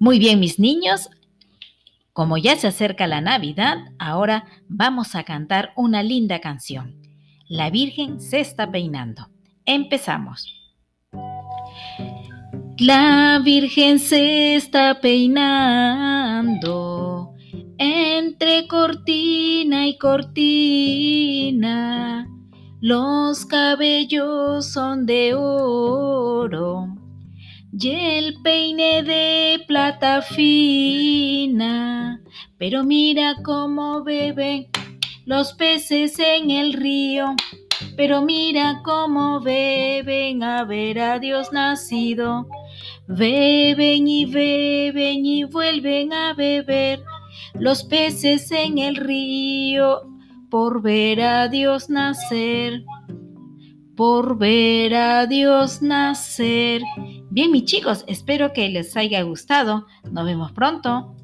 Muy bien, mis niños. Como ya se acerca la Navidad, ahora vamos a cantar una linda canción. La Virgen se está peinando. Empezamos. La Virgen se está peinando entre cortina y cortina. Los cabellos son de oro y el peine de plata fina. Pero mira cómo beben los peces en el río. Pero mira cómo beben a ver a Dios nacido. Beben y beben y vuelven a beber los peces en el río por ver a Dios nacer. Por ver a Dios nacer. Bien, mis chicos, espero que les haya gustado. Nos vemos pronto.